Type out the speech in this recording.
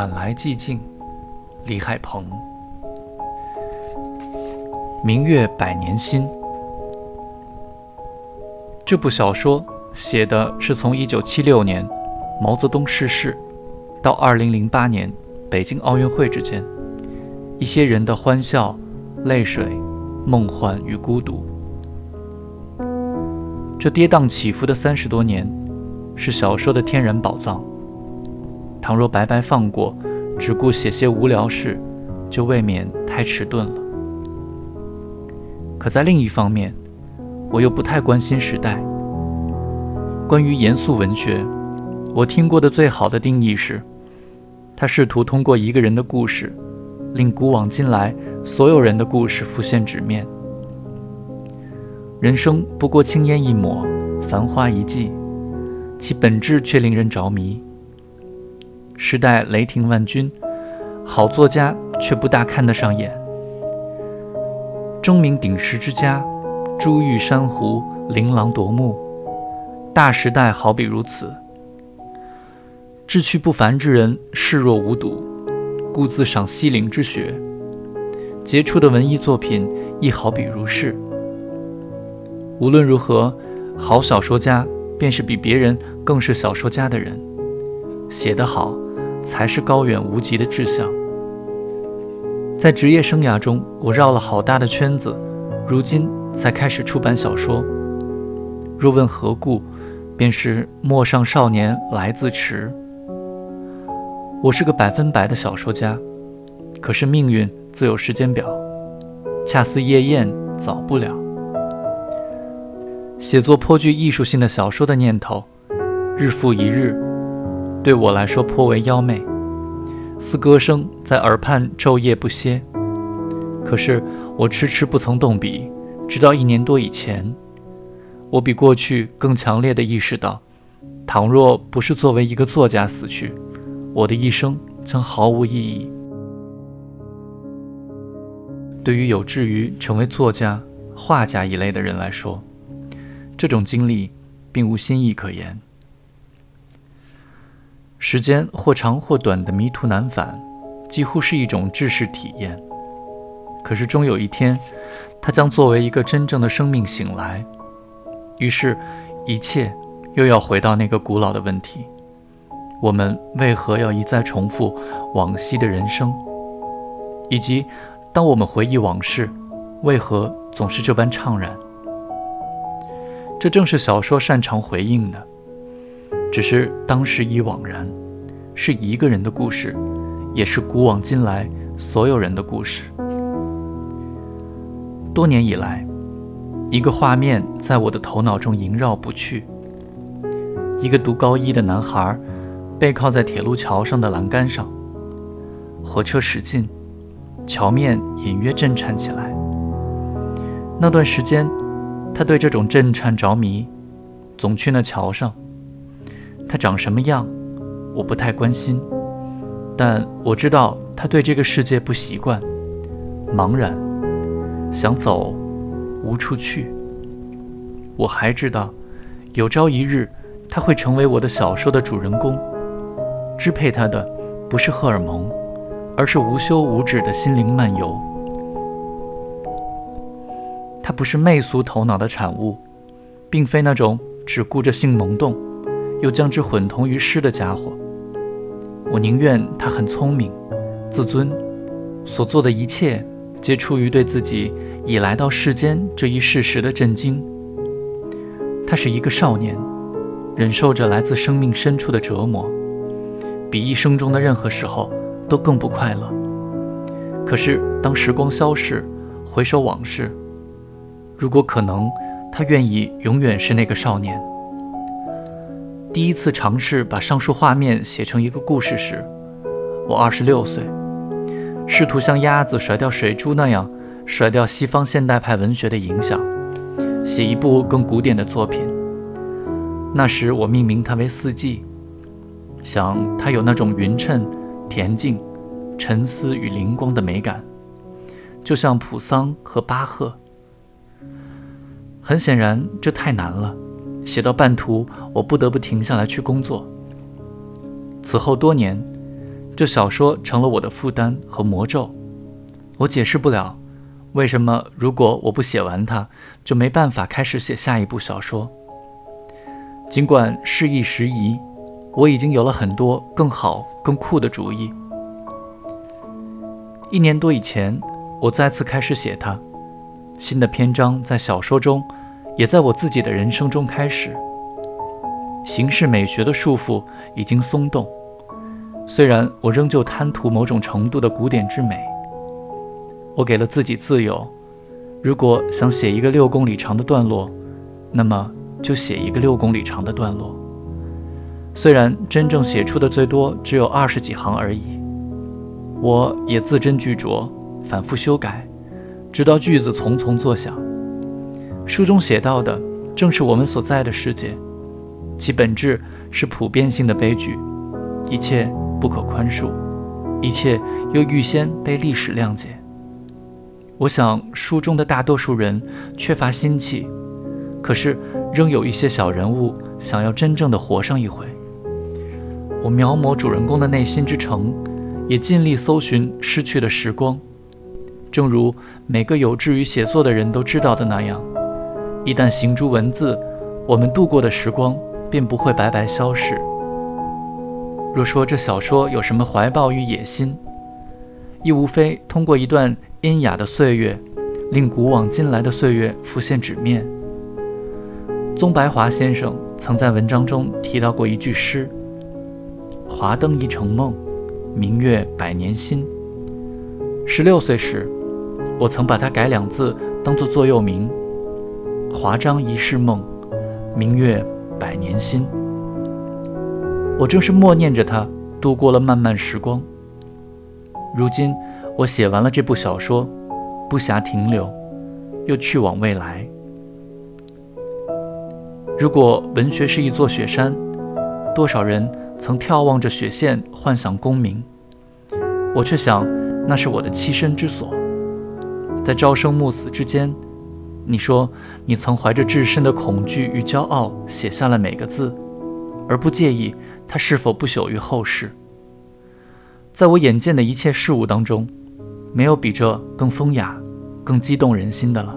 晚来寂静，李海鹏。明月百年心。这部小说写的是从1976年毛泽东逝世到2008年北京奥运会之间，一些人的欢笑、泪水、梦幻与孤独。这跌宕起伏的三十多年，是小说的天然宝藏。倘若白白放过，只顾写些无聊事，就未免太迟钝了。可在另一方面，我又不太关心时代。关于严肃文学，我听过的最好的定义是：他试图通过一个人的故事，令古往今来所有人的故事浮现纸面。人生不过青烟一抹，繁花一季，其本质却令人着迷。时代雷霆万钧，好作家却不大看得上眼。钟鸣鼎食之家，珠玉珊瑚，琳琅夺目。大时代好比如此。志趣不凡之人视若无睹，故自赏西陵之雪。杰出的文艺作品亦好比如是。无论如何，好小说家便是比别人更是小说家的人。写得好，才是高远无极的志向。在职业生涯中，我绕了好大的圈子，如今才开始出版小说。若问何故，便是陌上少年来自迟。我是个百分百的小说家，可是命运自有时间表，恰似夜宴，早不了。写作颇具艺术性的小说的念头，日复一日，对我来说颇为妖媚，似歌声在耳畔昼夜不歇。可是我迟迟不曾动笔，直到一年多以前，我比过去更强烈地意识到，倘若不是作为一个作家死去，我的一生将毫无意义。对于有志于成为作家、画家一类的人来说，这种经历并无新意可言，时间或长或短的迷途难返，几乎是一种知识体验。可是终有一天，它将作为一个真正的生命醒来。于是，一切又要回到那个古老的问题：我们为何要一再重复往昔的人生？以及，当我们回忆往事，为何总是这般怅然？这正是小说擅长回应的，只是当时已惘然，是一个人的故事，也是古往今来所有人的故事。多年以来，一个画面在我的头脑中萦绕不去：一个读高一的男孩，背靠在铁路桥上的栏杆上，火车驶近，桥面隐约震颤起来。那段时间。他对这种震颤着迷，总去那桥上。他长什么样，我不太关心，但我知道他对这个世界不习惯，茫然，想走，无处去。我还知道，有朝一日他会成为我的小说的主人公，支配他的不是荷尔蒙，而是无休无止的心灵漫游。他不是媚俗头脑的产物，并非那种只顾着性萌动，又将之混同于诗的家伙。我宁愿他很聪明、自尊，所做的一切皆出于对自己已来到世间这一事实的震惊。他是一个少年，忍受着来自生命深处的折磨，比一生中的任何时候都更不快乐。可是当时光消逝，回首往事。如果可能，他愿意永远是那个少年。第一次尝试把上述画面写成一个故事时，我二十六岁，试图像鸭子甩掉水珠那样甩掉西方现代派文学的影响，写一部更古典的作品。那时我命名它为《四季》，想它有那种匀称、恬静、沉思与灵光的美感，就像普桑和巴赫。很显然，这太难了。写到半途，我不得不停下来去工作。此后多年，这小说成了我的负担和魔咒。我解释不了，为什么如果我不写完它，就没办法开始写下一部小说。尽管事易时移，我已经有了很多更好、更酷的主意。一年多以前，我再次开始写它。新的篇章在小说中，也在我自己的人生中开始。形式美学的束缚已经松动，虽然我仍旧贪图某种程度的古典之美。我给了自己自由，如果想写一个六公里长的段落，那么就写一个六公里长的段落。虽然真正写出的最多只有二十几行而已，我也字斟句酌，反复修改，直到句子丛丛作响。书中写到的正是我们所在的世界，其本质是普遍性的悲剧，一切不可宽恕，一切又预先被历史谅解。我想，书中的大多数人缺乏心气，可是仍有一些小人物想要真正的活上一回。我描摹主人公的内心之城，也尽力搜寻失去的时光。正如每个有志于写作的人都知道的那样，一旦行诸文字，我们度过的时光便不会白白消逝。若说这小说有什么怀抱与野心，亦无非通过一段。阴雅的岁月，令古往今来的岁月浮现纸面。宗白华先生曾在文章中提到过一句诗：“华灯一城梦，明月百年心。”十六岁时，我曾把它改两字当做座右铭：“华章一世梦，明月百年心。”我正是默念着他度过了漫漫时光。如今。我写完了这部小说，不暇停留，又去往未来。如果文学是一座雪山，多少人曾眺望着雪线幻想功名，我却想那是我的栖身之所。在朝生暮死之间，你说你曾怀着至深的恐惧与骄傲写下了每个字，而不介意它是否不朽于后世。在我眼见的一切事物当中。没有比这更风雅、更激动人心的了。